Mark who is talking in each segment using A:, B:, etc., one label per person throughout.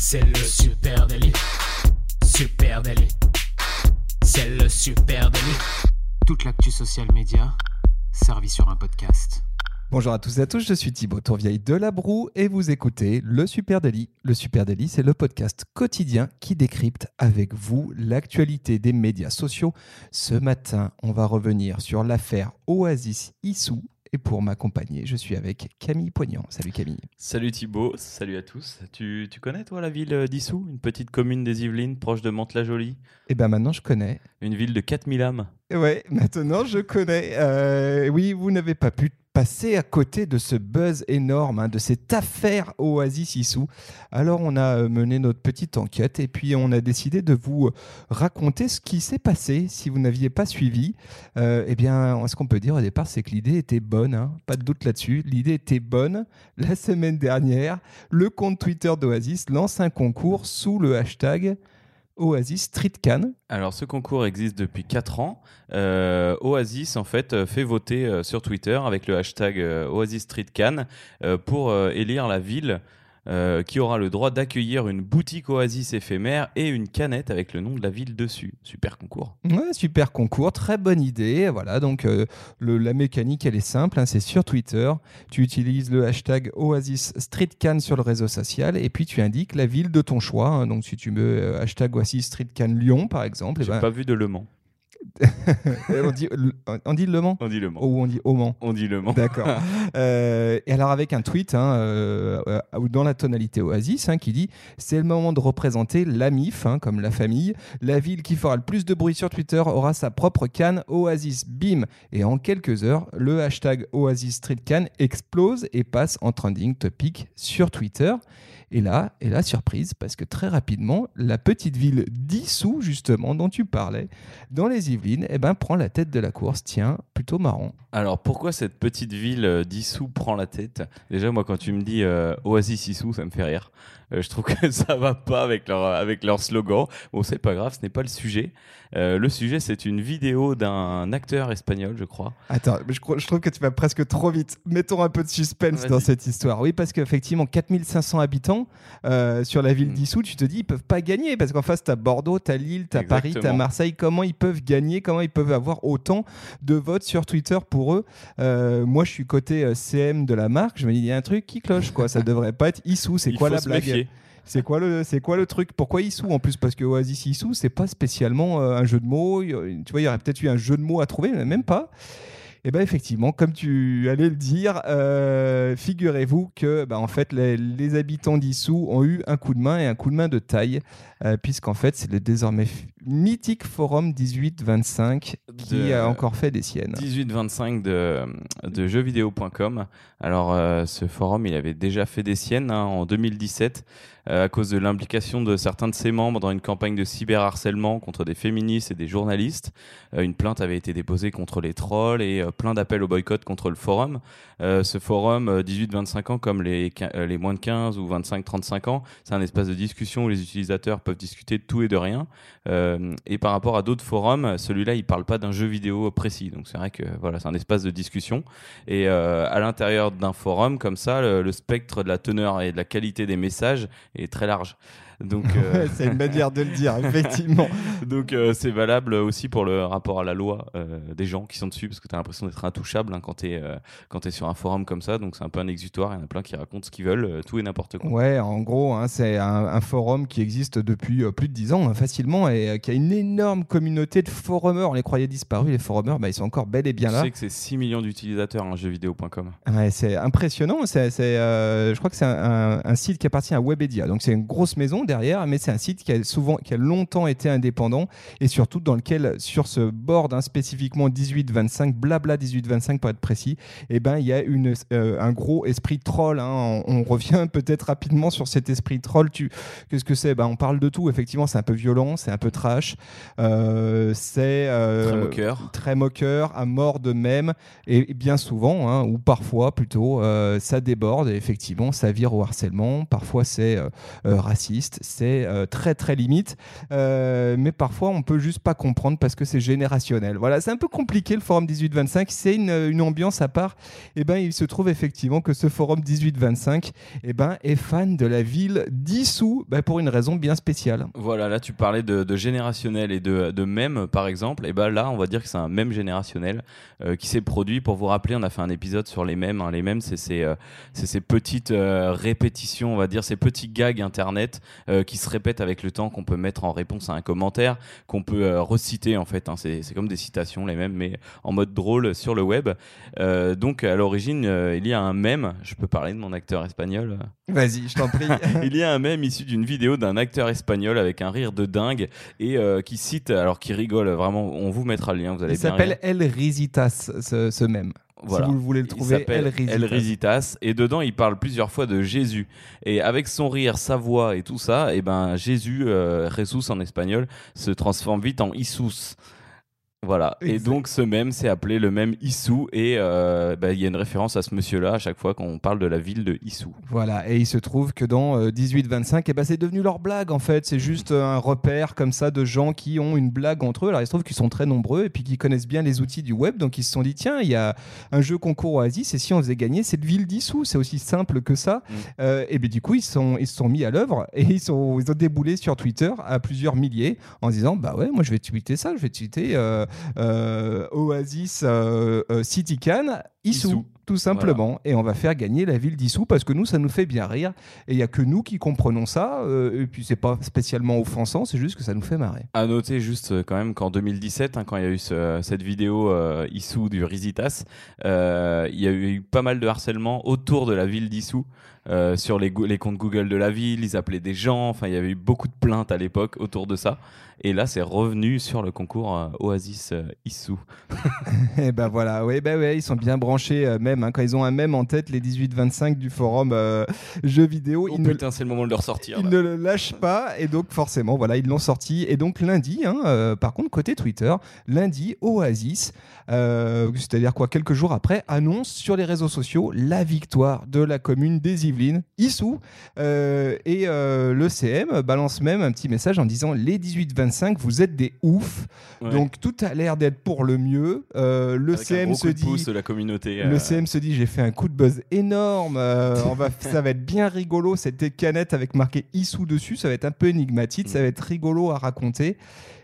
A: C'est le super délit. Super délit. C'est le super délit. Toute l'actu social média servie sur un podcast.
B: Bonjour à tous et à tous, je suis Thibaut Tourvieille de La Broue et vous écoutez Le Super Daily. Le Super Daily, c'est le podcast quotidien qui décrypte avec vous l'actualité des médias sociaux. Ce matin, on va revenir sur l'affaire Oasis Issou et pour m'accompagner, je suis avec Camille Poignant. Salut Camille.
C: Salut Thibaut, salut à tous. Tu, tu connais toi la ville d'Issou, une petite commune des Yvelines proche de Mantes-la-Jolie?
B: Eh bien maintenant je connais.
C: Une ville de 4000 âmes.
B: Ouais, maintenant je connais. Euh, oui, vous n'avez pas pu passer à côté de ce buzz énorme, hein, de cette affaire Oasis Issou. Alors on a euh, mené notre petite enquête et puis on a décidé de vous raconter ce qui s'est passé si vous n'aviez pas suivi. Euh, eh bien, ce qu'on peut dire au départ, c'est que l'idée était bonne, hein, pas de doute là-dessus. L'idée était bonne. La semaine dernière, le compte Twitter d'Oasis lance un concours sous le hashtag Oasis Street Can.
C: Alors ce concours existe depuis 4 ans. Euh, Oasis en fait euh, fait voter euh, sur Twitter avec le hashtag Oasis Street Can pour élire la ville euh, qui aura le droit d'accueillir une boutique Oasis éphémère et une canette avec le nom de la ville dessus. Super concours.
B: Ouais, super concours, très bonne idée. Voilà, donc euh, le, la mécanique, elle est simple, hein, c'est sur Twitter. Tu utilises le hashtag Oasis Street Can sur le réseau social et puis tu indiques la ville de ton choix. Hein. donc si tu euh, hashtag Oasis Street Can Lyon, par exemple.
C: J'ai
B: eh ben,
C: pas vu de Le Mans.
B: On, dit, on dit Le Mans
C: On dit Le Mans.
B: Ou on dit Au Mans
C: On dit Le Mans.
B: D'accord. Euh, et alors avec un tweet hein, euh, euh, dans la tonalité Oasis hein, qui dit c'est le moment de représenter la MIF, hein, comme la famille. La ville qui fera le plus de bruit sur Twitter aura sa propre canne Oasis. Bim Et en quelques heures, le hashtag Oasis Street Can explose et passe en trending topic sur Twitter. Et là, et là, surprise, parce que très rapidement, la petite ville d'Issou, justement, dont tu parlais, dans les Yvelines, eh ben, prend la tête de la course. Tiens, plutôt marrant.
C: Alors pourquoi cette petite ville d'Issou prend la tête? Déjà, moi, quand tu me dis euh, Oasis Issou, ça me fait rire. Euh, je trouve que ça va pas avec leur, avec leur slogan. Bon, c'est pas grave, ce n'est pas le sujet. Euh, le sujet, c'est une vidéo d'un acteur espagnol, je crois.
B: Attends, je, trouve que tu vas presque trop vite. Mettons un peu de suspense dans cette histoire. Oui, parce qu'effectivement, 4500 habitants euh, sur la ville
C: Mm.
B: d'Issou, tu te dis, ils peuvent pas gagner. Parce qu'en face, tu as Bordeaux, tu as Lille, tu as Paris, tu as. Marseille. Comment ils peuvent gagner? Comment ils peuvent avoir autant de votes sur Twitter pour eux? Moi, je suis côté CM de la marque. Je me dis, il y a un truc qui cloche. quoi. Ça devrait pas être Issou. C'est quoi la blague? C'est quoi le truc? Pourquoi Issou en plus? Parce que Oasis Issou, c'est pas spécialement euh, un jeu de mots. Tu vois, il y aurait peut-être eu un jeu de mots à trouver, mais même pas. Et ben effectivement, comme tu allais le dire, euh, figurez-vous que bah, en fait les, habitants d'Issou ont eu un coup de main et un coup de main de taille, euh, puisqu'en fait c'est le désormais mythique forum 1825 qui
C: De-
B: a encore fait des siennes.
C: 1825 de, de jeuxvideo.com. Alors, euh, ce forum, il avait déjà fait des siennes hein, en 2017 euh, à cause de l'implication de certains de ses membres dans une campagne de cyberharcèlement contre des féministes et des journalistes. Euh, une plainte avait été déposée contre les trolls et plein d'appels au boycott contre le forum. Ce forum, euh, 18-25 ans, comme les, les moins de 15 ou 25-35 ans, c'est un espace de discussion où les utilisateurs peuvent discuter de tout et de rien. Euh, et par rapport à d'autres forums, celui-là, il parle pas d'un jeu vidéo précis. Donc c'est vrai que voilà, c'est un espace de discussion. Et euh, à l'intérieur d'un forum comme ça, le, le spectre de la teneur et de la qualité des messages est très large. Donc euh,
B: Ouais, c'est une manière de le dire, effectivement.
C: Donc euh, c'est valable aussi pour le rapport à la loi euh, des gens qui sont dessus parce que tu as l'impression d'être intouchable hein, quand tu es es sur un forum comme ça. Donc c'est un peu un exutoire, il y en a plein qui racontent ce qu'ils veulent, euh, tout et n'importe quoi.
B: Ouais, en gros, hein, c'est un, un forum qui existe depuis euh, plus de 10 ans, hein, facilement, et euh, qui a une énorme communauté de forumers. On les croyait disparus, les forumers, bah, ils sont encore bel et bien là.
C: sais que c'est 6 millions d'utilisateurs, hein, jeuxvideo.com.
B: Ouais, c'est impressionnant. C'est, euh, je crois que c'est un, un- un site qui appartient à Webedia. Donc c'est une grosse maison derrière, mais c'est un site qui a souvent, qui a longtemps été indépendant et surtout dans lequel, sur ce board hein, spécifiquement 18-25, blabla 18-25 pour être précis, eh ben il y a une, euh, un gros esprit troll. hein. On, on revient peut-être rapidement sur cet esprit troll. Tu, qu'est-ce que c'est? Ben on parle de tout. Effectivement, c'est un peu violent, c'est un peu trash, euh, c'est euh,
C: Très moqueur.
B: très moqueur, à mort de même, et bien souvent, hein, ou parfois plutôt, ça déborde, et effectivement, ça vire au harcèlement, parfois c'est raciste, c'est très très limite. Mais parfois, on peut juste pas comprendre parce que c'est générationnel. Voilà, c'est un peu compliqué le forum 1825. C'est une, une, ambiance à part. Et eh ben, il se trouve effectivement que ce forum 1825 eh ben, est fan de la ville d'Issou ben, pour une raison bien spéciale.
C: Voilà, là tu parlais de, générationnel et de, mème par exemple. Et ben là, on va dire que c'est un mème générationnel euh, qui s'est produit. Pour vous rappeler, on a fait un épisode sur les mèmes. Hein. Les mèmes, c'est ces, ces petites répétitions, on va dire, ces petits gags internet qui se répètent avec le temps, qu'on peut mettre en réponse à un commentaire, qu'on peut euh, reciter en fait. Hein. c'est, comme des citations les mêmes, mais en mode drôle sur le web. Euh, donc à l'origine, euh, il y a un mème. Je peux parler de mon acteur espagnol.
B: Vas-y, je t'en prie.
C: il y a un mème issu d'une vidéo d'un acteur espagnol avec un rire de dingue et qui cite, alors qui rigole vraiment. On vous mettra le lien. Vous allez
B: il s'appelle El Risitas, ce, ce mème. Si vous voulez le trouver,
C: El Risitas. El Risitas. Et dedans, il parle plusieurs fois de Jésus. Et avec son rire, sa voix et tout ça, et eh ben Jésus, euh, Jesus en espagnol, se transforme vite en Isus. Voilà. Et donc ce même c'est appelé le même Issou et euh, bah, il y a une référence à ce monsieur-là à chaque fois qu'on parle de la ville de Issou.
B: Voilà. Et il se trouve que dans 1825, euh, et bah, c'est devenu leur blague en fait. C'est juste euh, un repère comme ça de gens qui ont une blague entre eux. Alors il se trouve qu'ils sont très nombreux et puis qu'ils connaissent bien les outils du web. Donc ils se sont dit tiens, il y a un jeu concours Oasis et si on faisait gagner cette ville d'Issou, c'est aussi simple que ça. Mm. et bien du coup ils sont ils se sont mis à l'œuvre et ils sont ils ont déboulé sur Twitter à plusieurs milliers en disant bah ouais moi je vais tweeter ça, je vais tweeter Oasis euh, euh, City Can, Issou tout simplement. Et on va faire gagner la ville d'Issou parce que nous, ça nous fait bien rire. Et il n'y a que nous qui comprenons ça. et puis, c'est pas spécialement offensant, c'est juste que ça nous fait marrer.
C: À noter juste quand même qu'en 2017, hein, quand il y a eu cette vidéo Issou du Risitas, il y a eu pas mal de harcèlement autour de la ville d'Issou. sur les, les, comptes Google de la ville, ils appelaient des gens, enfin il y avait eu beaucoup de plaintes à l'époque autour de ça. Et là, c'est revenu sur le concours euh, Oasis euh, Issou.
B: et ben voilà, oui, ben ouais, ils sont bien branchés euh, même. Hein, quand ils ont un même en tête, les 18-25 du forum jeux vidéo.
C: Oh putain, c'est le moment de le ressortir.
B: Ils ne le lâchent pas et donc forcément, voilà, ils l'ont sorti. Et donc lundi, hein, par contre, côté Twitter, lundi, Oasis, c'est-à-dire quoi, quelques jours après, annonce sur les réseaux sociaux la victoire de la commune des Yvelines, Issou. et le CM balance même un petit message en disant les 18-25 vous êtes des oufs. Donc tout a l'air d'être pour le mieux. Euh, le CM se dit,
C: de la communauté.
B: Le euh. CM se dit, j'ai fait un coup de buzz énorme. Euh, on va, ça va être bien rigolo. Cette canette avec marqué Issou dessus, ça va être un peu énigmatique, ça va être rigolo à raconter.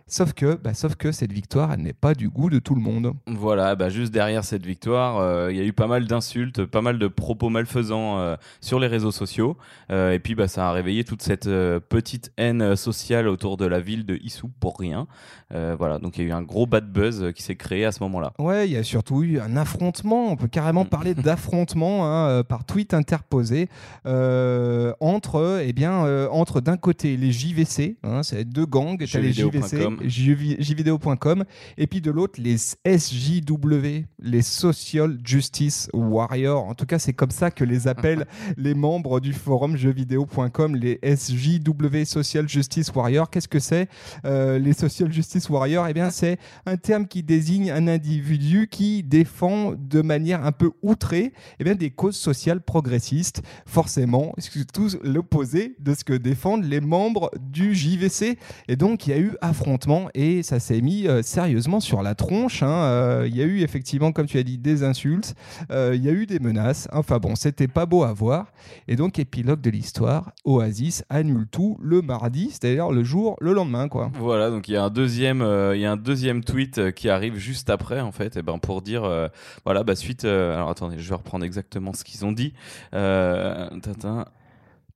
B: Sauf que, bah, sauf que cette victoire, elle n'est pas du goût de tout le monde.
C: Voilà, bah, juste derrière cette victoire, euh, il y a eu pas mal d'insultes, pas mal de propos malfaisants euh, sur les réseaux sociaux. Euh, et puis, bah, ça a réveillé toute cette petite haine sociale autour de la ville de Issou pour rien. voilà, donc il y a eu un gros bad buzz qui s'est créé à ce moment-là.
B: Ouais, il y a surtout eu un affrontement. On peut carrément mm. parler d'affrontement hein, par tweet interposé entre, eh bien, entre d'un côté les JVC, hein, c'est deux gangs, les JVC jvideo.com, et puis de l'autre les SJW, les Social Justice Warriors. En tout cas, c'est comme ça que les appellent les membres du forum jeuxvideo.com, les SJW Social Justice Warriors. Qu'est-ce que c'est euh, les Social Justice Warriors Eh bien, c'est un terme qui désigne un individu qui défend de manière un peu outrée eh bien, des causes sociales progressistes. Forcément, c'est tout l'opposé de ce que défendent les membres du JVC. Et donc, il y a eu affrontement et ça s'est mis euh, sérieusement sur la tronche. Hein. Euh, il y a eu effectivement, comme tu as dit, des insultes, euh, il y a eu des menaces. Enfin bon, c'était pas beau à voir. Et donc, épilogue de l'histoire, Oasis annule tout le mardi, c'est-à-dire le jour, le lendemain. Quoi.
C: Voilà, donc il y, a un deuxième, y a un deuxième tweet qui arrive juste après, en fait, et ben, pour dire, voilà, bah, suite. alors attendez, je vais reprendre exactement ce qu'ils ont dit. Tintin.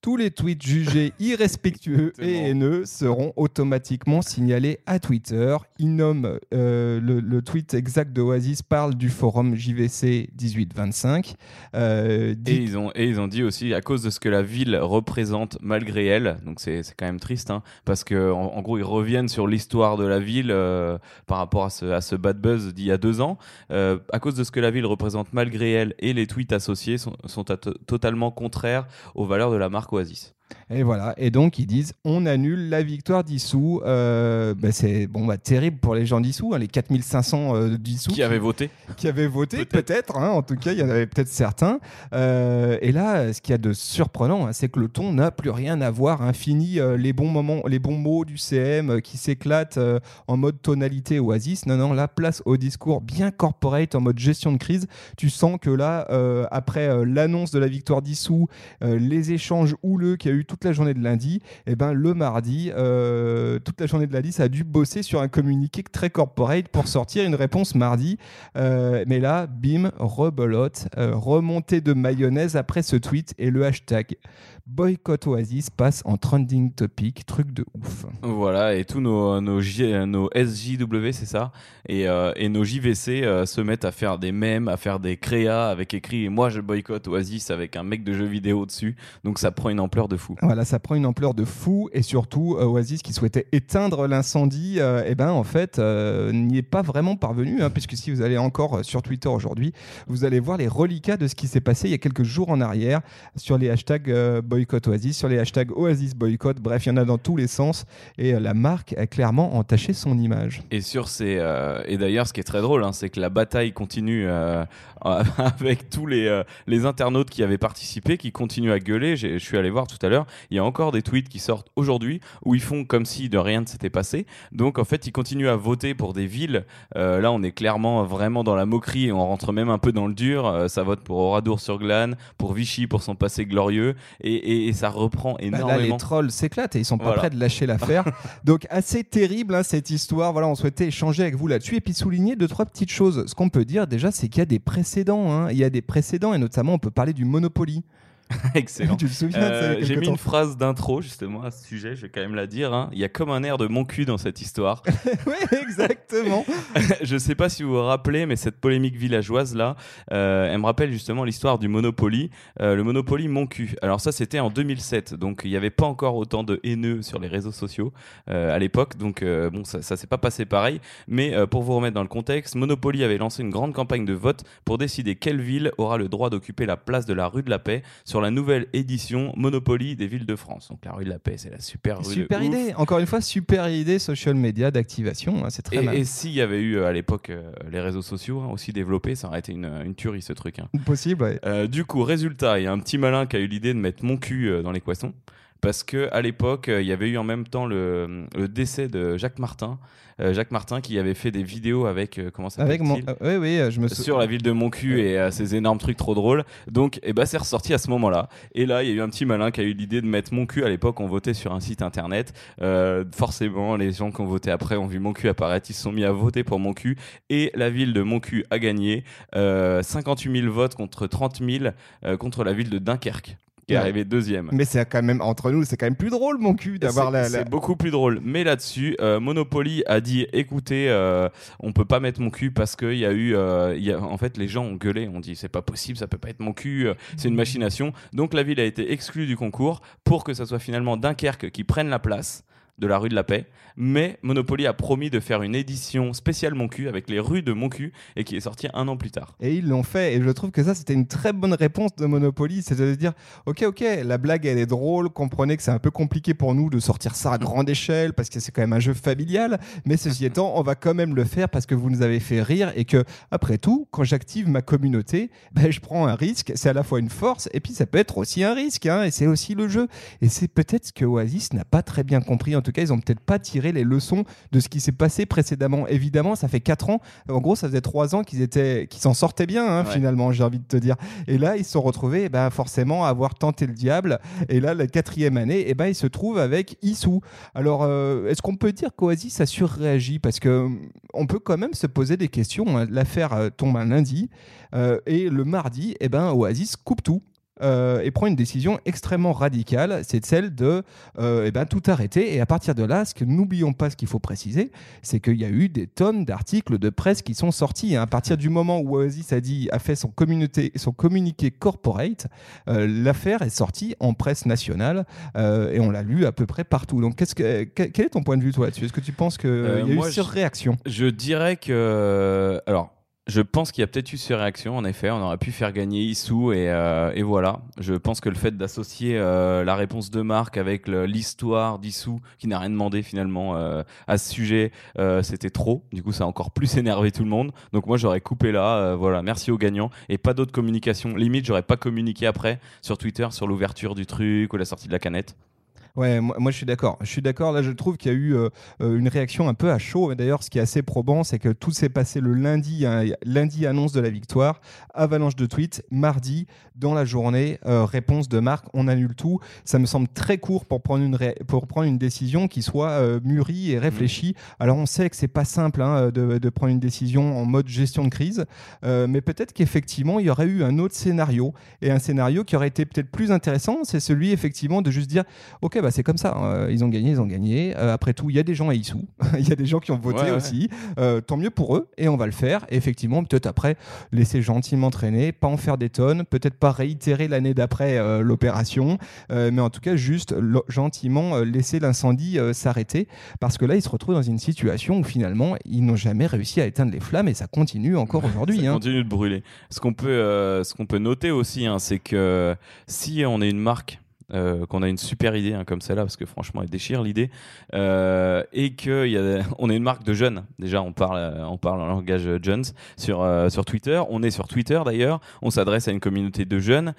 B: Tous les tweets jugés irrespectueux et haineux seront automatiquement signalés à Twitter. Ils nomment euh, le, tweet exact de Oasis parle du forum JVC 1825.
C: Euh, et, ils ont, et ils ont dit aussi à cause de ce que la ville représente malgré elle, donc c'est quand même triste, hein, parce qu'en en, gros ils reviennent sur l'histoire de la ville euh, par rapport à ce, à ce bad buzz d'il y a deux ans. à cause de ce que la ville représente malgré elle et les tweets associés sont, sont totalement contraires aux valeurs de la marque Oasis.
B: Et voilà. Et donc, ils disent on annule la victoire d'Issou. Euh, bah, c'est bon, bah, terrible pour les gens d'Issou, hein, les 4500 euh, d'Issou.
C: Qui avaient voté
B: Qui avaient voté, peut-être. hein, en tout cas, il y en avait peut-être certains. Euh, et là, ce qu'il y a de surprenant, hein, c'est que le ton n'a plus rien à voir. Fini euh, les bons moments, les bons mots du CM qui s'éclatent en mode tonalité Oasis. Non, non, la place au discours bien corporate en mode gestion de crise. Tu sens que là, après l'annonce de la victoire d'Issou, les échanges houleux qu'il y a eu toute la journée de lundi, et ben le mardi, euh, toute la journée de lundi, ça a dû bosser sur un communiqué très corporate pour sortir une réponse mardi. Euh, mais là, bim, rebelote, euh, remontée de mayonnaise après ce tweet et le hashtag boycott Oasis passe en trending topic, truc de ouf.
C: Voilà, et tous nos, nos, SJW, c'est ça, et, euh, nos JVC se mettent à faire des mèmes, à faire des créas avec écrit Moi je boycotte Oasis avec un mec de jeux vidéo dessus. Donc ça prend une ampleur de fou.
B: Voilà, ça prend une ampleur de fou et surtout euh, Oasis qui souhaitait éteindre l'incendie, euh, eh ben en fait euh, n'y est pas vraiment parvenu, hein, puisque si vous allez encore sur Twitter aujourd'hui, vous allez voir les reliquats de ce qui s'est passé il y a quelques jours en arrière sur les hashtags boycott Oasis, sur les hashtags Oasis boycott, bref, il y en a dans tous les sens et la marque a clairement entaché son image.
C: Et sur ces euh, et d'ailleurs, ce qui est très drôle, hein, c'est que la bataille continue euh, avec tous les, euh, les internautes qui avaient participé, qui continuent à gueuler. Je suis allé voir tout à l'heure. Il y a encore des tweets qui sortent aujourd'hui où ils font comme si de rien ne s'était passé. Donc en fait, ils continuent à voter pour des villes. Euh, là, on est clairement vraiment dans la moquerie et on rentre même un peu dans le dur. Euh, ça vote pour Oradour-sur-Glane, pour Vichy pour son passé glorieux, et, et- et ça reprend
B: Bah, là, les
C: énormément.
B: trolls s'éclatent et ils sont pas
C: Voilà.
B: prêts de lâcher l'affaire. Donc assez terrible hein, cette histoire. Voilà, on souhaitait échanger avec vous là-dessus et puis souligner deux trois petites choses. Ce qu'on peut dire déjà, c'est qu'il y a des précédents. hein. Il y a des précédents et notamment on peut parler du Monopoly.
C: Excellent.
B: tu te souviens
C: Euh, J'ai mis
B: temps
C: une phrase d'intro justement à ce sujet, je vais quand même la dire. hein. Il y a comme un air de mon cul dans cette histoire.
B: Oui, exactement.
C: je sais pas si vous vous rappelez, mais cette polémique villageoise là, euh, elle me rappelle justement l'histoire du Monopoly, euh, le Monopoly mon cul. Alors ça c'était en 2007, donc il n'y avait pas encore autant de haineux sur les réseaux sociaux euh, à l'époque, donc bon ça, ça s'est pas passé pareil. Mais pour vous remettre dans le contexte, Monopoly avait lancé une grande campagne de vote pour décider quelle ville aura le droit d'occuper la place de la rue de la Paix sur la nouvelle édition Monopoly des villes de France. Donc la rue de la Paix, c'est la super rue. de
B: Super
C: ouf.
B: idée. Encore une fois, super idée social media d'activation. hein, C'est très
C: Et, et s'il y avait eu euh, à l'époque euh, les réseaux sociaux hein, aussi développés, ça aurait été une, une tuerie ce truc. hein.
B: Possible. ouais.
C: Euh, du coup, résultat, il y a un petit malin qui a eu l'idée de mettre mon cul dans l'équation. Parce que à l'époque, euh, il y avait eu en même temps le, le décès de Jacques Martin. Euh, Jacques Martin qui avait fait des vidéos avec euh, comment ça
B: Avec mon. oui, oui, je me souviens.
C: sur la ville de Moncu et euh, ces énormes trucs trop drôles. Donc, eh ben, c'est ressorti à ce moment-là. Et là, il y a eu un petit malin qui a eu l'idée de mettre mon cul. À l'époque, on votait sur un site internet. Forcément, les gens qui ont voté après ont vu mon cul apparaître. Ils se sont mis à voter pour mon cul. Et la ville de mon cul a gagné. Euh, 58 000 votes contre 30 000 euh, contre la ville de Dunkerque, qui est
B: Ouais.
C: arrivée deuxième.
B: Mais c'est quand même entre nous, c'est quand même plus drôle, mon cul, d'avoir
C: C'est-
B: la. la-
C: C'est beaucoup plus drôle. Mais là-dessus, euh, Monopoly a dit écoutez, euh, on peut pas mettre mon cul parce qu'il y a eu. euh, y a, en fait, les gens ont gueulé, ont dit c'est pas possible, ça peut pas être mon cul, euh, c'est une machination. Donc la ville a été exclue du concours pour que ça soit finalement Dunkerque qui prenne la place de la rue de la Paix. Mais Monopoly a promis de faire une édition spéciale Mon cul avec les rues de Mon cul et qui est sortie un an plus tard.
B: Et ils l'ont fait. Et je trouve que ça, c'était une très bonne réponse de Monopoly. C'est de dire, ok, ok, la blague, elle est drôle. Comprenez que c'est un peu compliqué pour nous de sortir ça à grande échelle parce que c'est quand même un jeu familial. Mais ceci étant, on va quand même le faire parce que vous nous avez fait rire et que, après tout, quand j'active ma communauté, ben, je prends un risque. C'est à la fois une force et puis ça peut être aussi un risque. hein, et c'est aussi le jeu. Et c'est peut-être ce que Oasis n'a pas très bien compris. En tout cas, ils ont peut-être pas tiré les leçons de ce qui s'est passé précédemment. Évidemment, ça fait 4 ans. En gros, ça faisait 3 ans qu'ils étaient, qu'ils s'en sortaient bien, hein,
C: Ouais.
B: finalement, j'ai envie de te dire. Et là, ils se sont retrouvés, eh ben, forcément, à avoir tenté le diable. Et là, la quatrième année, eh ben, ils se trouvent avec Issou. Alors, euh, est-ce qu'on peut dire qu'Oasis a surréagi? Parce que on peut quand même se poser des questions. hein. L'affaire euh, tombe un lundi. euh, et le mardi, eh ben, Oasis coupe tout. Euh, et prend une décision extrêmement radicale, c'est celle de euh, eh ben, tout arrêter. Et à partir de là, ce que n'oublions pas, ce qu'il faut préciser, c'est qu'il y a eu des tonnes d'articles de presse qui sont sortis. hein. À partir du moment où Oasis a, dit, a fait son, communauté, son communiqué corporate, euh, l'affaire est sortie en presse nationale et on l'a lu à peu près partout. Donc, qu'est-ce que, quel est ton point de vue, toi, là-dessus? Est-ce que tu penses qu'il y a eu
C: je-
B: surréaction?
C: Je dirais que. Alors, Je pense qu'il y a peut-être eu surréaction, en effet. On aurait pu faire gagner Issou et, euh, voilà. Je pense que le fait d'associer euh, la réponse de Marc avec l'histoire d'Issou, qui n'a rien demandé finalement euh, à ce sujet, euh, c'était trop. Du coup, ça a encore plus énervé tout le monde. Donc moi, j'aurais coupé là. voilà, merci aux gagnants et pas d'autres communications. Limite, j'aurais pas communiqué après sur Twitter sur l'ouverture du truc ou la sortie de la canette.
B: Ouais, moi, moi, je suis d'accord. Je suis d'accord. Là, je trouve qu'il y a eu euh, euh, une réaction un peu à chaud. D'ailleurs, ce qui est assez probant, c'est que tout s'est passé le lundi, hein, lundi annonce de la victoire, avalanche de tweets, mardi dans la journée, euh, réponse de Marc, on annule tout. Ça me semble très court pour prendre une ré- pour prendre une décision qui soit euh, mûrie et réfléchie. Alors, on sait que c'est pas simple hein, de, de prendre une décision en mode gestion de crise, mais peut-être qu'effectivement, il y aurait eu un autre scénario et un scénario qui aurait été peut-être plus intéressant, c'est celui effectivement de juste dire, ok, bah c'est comme ça, hein, ils ont gagné, ils ont gagné. Euh, après tout, il y a des gens à Issou, il y a des gens qui ont voté
C: Ouais, ouais.
B: aussi. Euh, tant mieux pour eux, et on va le faire. Et effectivement, peut-être après, laisser gentiment traîner, pas en faire des tonnes, peut-être pas réitérer l'année d'après euh, l'opération, mais en tout cas juste gentiment laisser l'incendie s'arrêter, parce que là, ils se retrouvent dans une situation où finalement, ils n'ont jamais réussi à éteindre les flammes, et ça continue encore aujourd'hui.
C: Ça
B: hein.
C: continue de brûler. Ce qu'on peut, euh, ce qu'on peut noter aussi, hein, c'est que si on est une marque, euh, qu'on a une super idée hein, comme celle-là, parce que franchement, elle déchire l'idée, euh, et que y a, on est une marque de jeunes. Déjà, on parle, euh, on parle en langage jeunes sur sur Twitter. On est sur Twitter d'ailleurs. On s'adresse à une communauté de jeunes.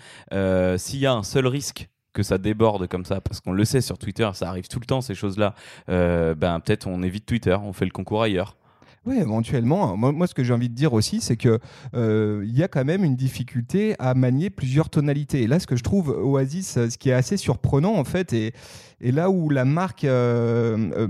C: S'il y a un seul risque que ça déborde comme ça, parce qu'on le sait sur Twitter, ça arrive tout le temps ces choses-là. ben peut-être on évite Twitter, on fait le concours ailleurs.
B: Oui, éventuellement. Moi, ce que j'ai envie de dire aussi, c'est que euh, il y a quand même une difficulté à manier plusieurs tonalités. Et là, ce que je trouve Oasis, euh, ce qui est assez surprenant en fait, et, et là où la marque euh, euh,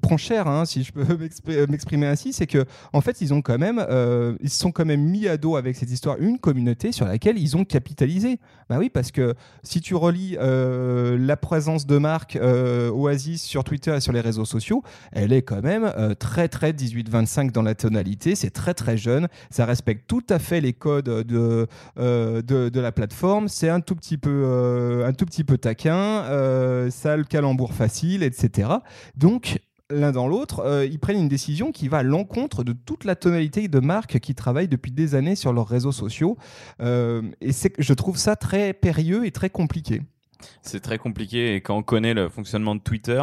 B: prend cher, hein, si je peux m'expr- m'exprimer ainsi, c'est que en fait, ils ont quand même, euh, ils se sont quand même mis à dos avec cette histoire une communauté sur laquelle ils ont capitalisé. Bah oui, parce que si tu relis euh, la présence de marque euh, Oasis sur Twitter et sur les réseaux sociaux, elle est quand même euh, très très 18-25 dans la tonalité, c'est très très jeune, ça respecte tout à fait les codes de, euh, de, de la plateforme, c'est un tout petit peu, euh, un tout petit peu taquin, euh, ça le calembour facile, etc. Donc l'un dans l'autre, euh, ils prennent une décision qui va à l'encontre de toute la tonalité de marques qui travaillent depuis des années sur leurs réseaux sociaux. Euh, et je trouve ça très périlleux et très compliqué.
C: C'est très compliqué et quand on connaît le fonctionnement de Twitter,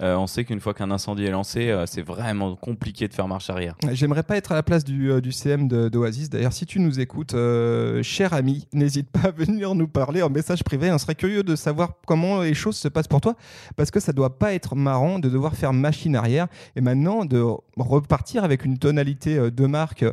C: euh, on sait qu'une fois qu'un incendie est lancé, euh, c'est vraiment compliqué de faire marche arrière.
B: J'aimerais pas être à la place du, euh, du CM d'Oasis. D'ailleurs, si tu nous écoutes, euh, cher ami, n'hésite pas à venir nous parler en message privé. On serait curieux de savoir comment les choses se passent pour toi, parce que ça doit pas être marrant de devoir faire machine arrière et maintenant de repartir avec une tonalité euh, de marque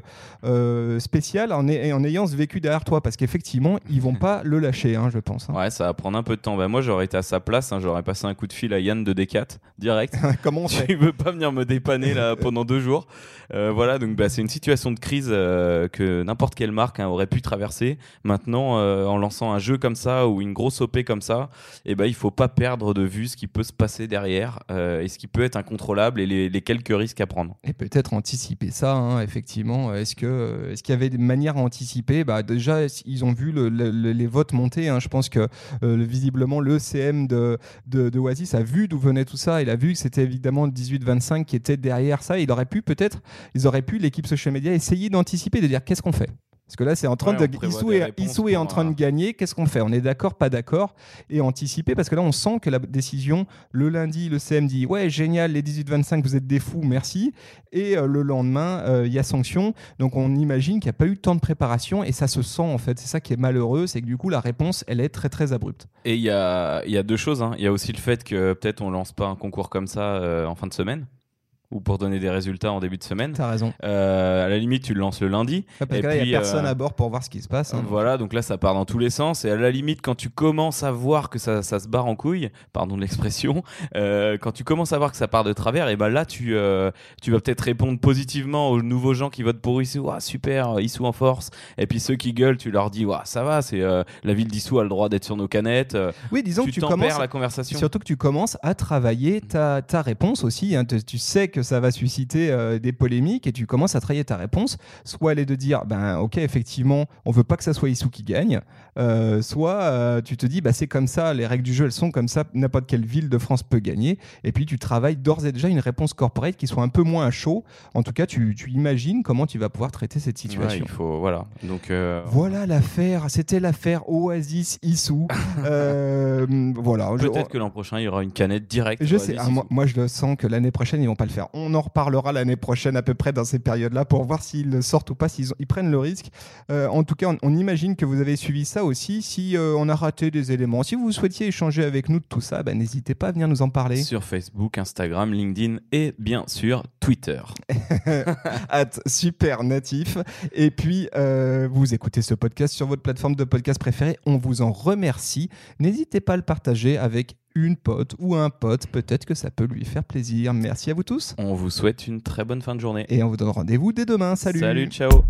B: euh, spéciale en, ay- en ayant ce vécu derrière toi, parce qu'effectivement, ils vont pas le lâcher, hein, je pense. hein.
C: Ouais, ça va prendre un peu de temps. Bah, moi, j'aurais été à sa place, hein, j'aurais passé un coup de fil à Yann de Decat direct.
B: comment on
C: tu veux pas venir me dépanner là pendant deux jours Euh, Voilà, donc bah, c'est une situation de crise euh, que n'importe quelle marque aurait pu traverser. Maintenant, en lançant un jeu comme ça ou une grosse OP comme ça, et ben il faut pas perdre de vue ce qui peut se passer derrière et ce qui peut être incontrôlable et les, les quelques risques à prendre.
B: Et peut-être anticiper ça, hein, effectivement. Est-ce est-ce qu'il y avait des manières à anticiper? Bah, Déjà, ils ont vu le- le- le- les votes monter. hein. Je pense que euh, le- visiblement, le CM de, de, de Oasis a vu d'où venait tout ça. Il a vu que c'était évidemment le 18-25 qui était derrière ça. Il aurait pu peut-être, ils auraient pu, l'équipe social media, essayer d'anticiper, de dire qu'est-ce qu'on fait? Parce que là, c'est en train
C: Ouais,
B: de. Issou est,
C: réponses
B: Issou est en train de gagner. Qu'est-ce qu'on fait? On est d'accord, pas d'accord? Et anticiper, parce que là, on sent que la décision, le lundi, le CM dit Ouais, génial, les 18-25, vous êtes des fous, merci. Et euh, le lendemain, euh, il y a sanction. Donc, on imagine qu'il n'y a pas eu tant de préparation et ça se sent, en fait. C'est ça qui est malheureux, c'est que du coup, la réponse, elle est très, très abrupte.
C: Et il y a, il y a deux choses. hein. Il y a aussi le fait que peut-être on lance pas un concours comme ça euh, en fin de semaine ou pour donner des résultats en début de semaine.
B: T'as raison.
C: Euh, à la limite, tu le lances le lundi.
B: Ouais, parce
C: Et
B: que là, il n'y a personne
C: euh,
B: à bord pour voir ce qui se passe. hein.
C: Voilà, donc là ça part dans tous les sens. Et à la limite, quand tu commences à voir que ça, ça se barre en couille, pardon de l'expression, euh, quand tu commences à voir que ça part de travers, et ben là tu, euh, tu vas peut-être répondre positivement aux nouveaux gens qui votent pour Issou. Ah, super, Issou en force. Et puis ceux qui gueulent, tu leur dis, Ouah, ça va, c'est la ville d'Issou a le droit d'être sur nos canettes.
B: Oui, disons
C: tu
B: que tu commences.
C: la conversation.
B: Surtout que tu commences à travailler ta, ta réponse aussi. hein. Tu, tu sais que ça va susciter euh, des polémiques et tu commences à travailler ta réponse. Soit elle est de dire, ben ok, effectivement, on veut pas que ça soit Issou qui gagne. Euh, soit euh, tu te dis, bah, c'est comme ça, les règles du jeu, elles sont comme ça, n'importe quelle ville de France peut gagner. Et puis tu travailles d'ores et déjà une réponse corporate qui soit un peu moins à chaud. En tout cas, tu, tu imagines comment tu vas pouvoir traiter cette situation.
C: il faut, voilà. Donc,
B: Voilà l'affaire, c'était l'affaire Oasis Issou. Voilà. Je-
C: Peut-être que l'an prochain, il y aura une canette directe.
B: je sais, ah, moi, moi, je le sens que l'année prochaine ils vont pas le faire. On en reparlera l'année prochaine à peu près dans ces périodes-là pour voir s'ils sortent ou pas, s'ils ils prennent le risque. Euh, en tout cas, on, on imagine que vous avez suivi ça aussi. Si euh, on a raté des éléments, si vous souhaitiez échanger avec nous de tout ça, bah, n'hésitez pas à venir nous en parler.
C: Sur Facebook, Instagram, LinkedIn et bien sûr Twitter.
B: at super natif. Et puis, euh, vous écoutez ce podcast sur votre plateforme de podcast préférée. On vous en remercie. N'hésitez pas à le partager avec une pote ou un pote. Peut-être que ça peut lui faire plaisir. Merci à vous tous.
C: On vous souhaite une très bonne fin de journée.
B: Et on vous donne rendez-vous dès demain. Salut.
C: Salut, ciao.